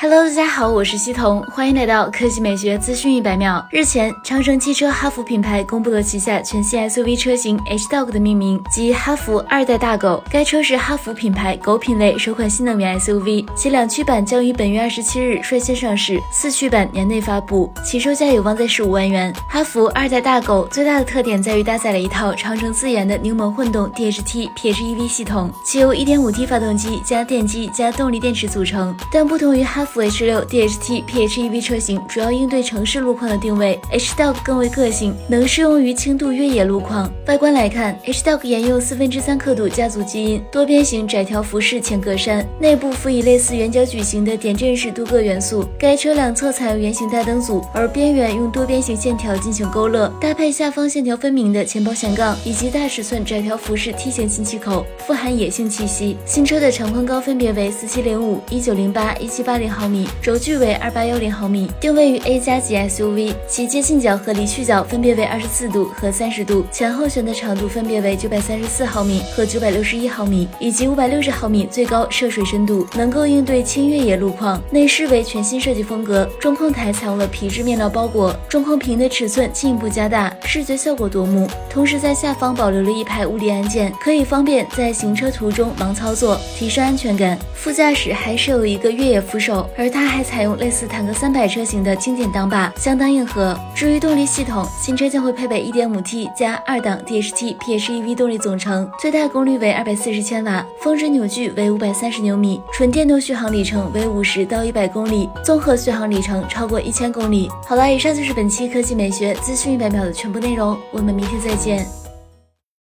Hello，大家好，我是西彤，欢迎来到科技美学资讯一百秒。日前，长城汽车哈弗品牌公布了旗下全新 SUV 车型 H Dog 的命名，即哈弗二代大狗。该车是哈弗品牌狗品类首款新能源 SUV，其两驱版将于本月二十七日率先上市，四驱版年内发布，起售价有望在十五万元。哈弗二代大狗最大的特点在于搭载了一套长城自研的柠檬混动 DHT PHEV 系统，其由 1.5T 发动机加电机加动力电池组成，但不同于哈。H 六 DHT PHEV 车型主要应对城市路况的定位，H Dog 更为个性，能适用于轻度越野路况。外观来看，H Dog 沿用四分之三刻度家族基因，多边形窄条辐式前格栅，内部辅以类似圆角矩形的点阵式镀铬元素。该车两侧采用圆形大灯组，而边缘用多边形线条进行勾勒，搭配下方线条分明的前保险杠以及大尺寸窄条辐式梯形进气口，富含野性气息。新车的长宽高分别为四七零五、一九零八、一七八零毫米。轴距为二八幺零毫米，定位于 A 加级 SUV，其接近角和离去角分别为二十四度和三十度，前后悬的长度分别为九百三十四毫米和九百六十一毫米，以及五百六十毫米最高涉水深度，能够应对轻越野路况。内饰为全新设计风格，中控台采用了皮质面料包裹，中控屏的尺寸进一步加大，视觉效果夺目。同时在下方保留了一排物理按键，可以方便在行车途中盲操作，提升安全感。副驾驶还设有一个越野扶手，而它。还采用类似坦克三百车型的经典挡把，相当硬核。至于动力系统，新车将会配备 1.5T 加二档 DHT PHEV 动力总成，最大功率为240千瓦，峰值扭矩为530牛米，纯电动续航里程为50到100公里，综合续航里程超过1000公里。好了，以上就是本期科技美学资讯一百秒的全部内容，我们明天再见。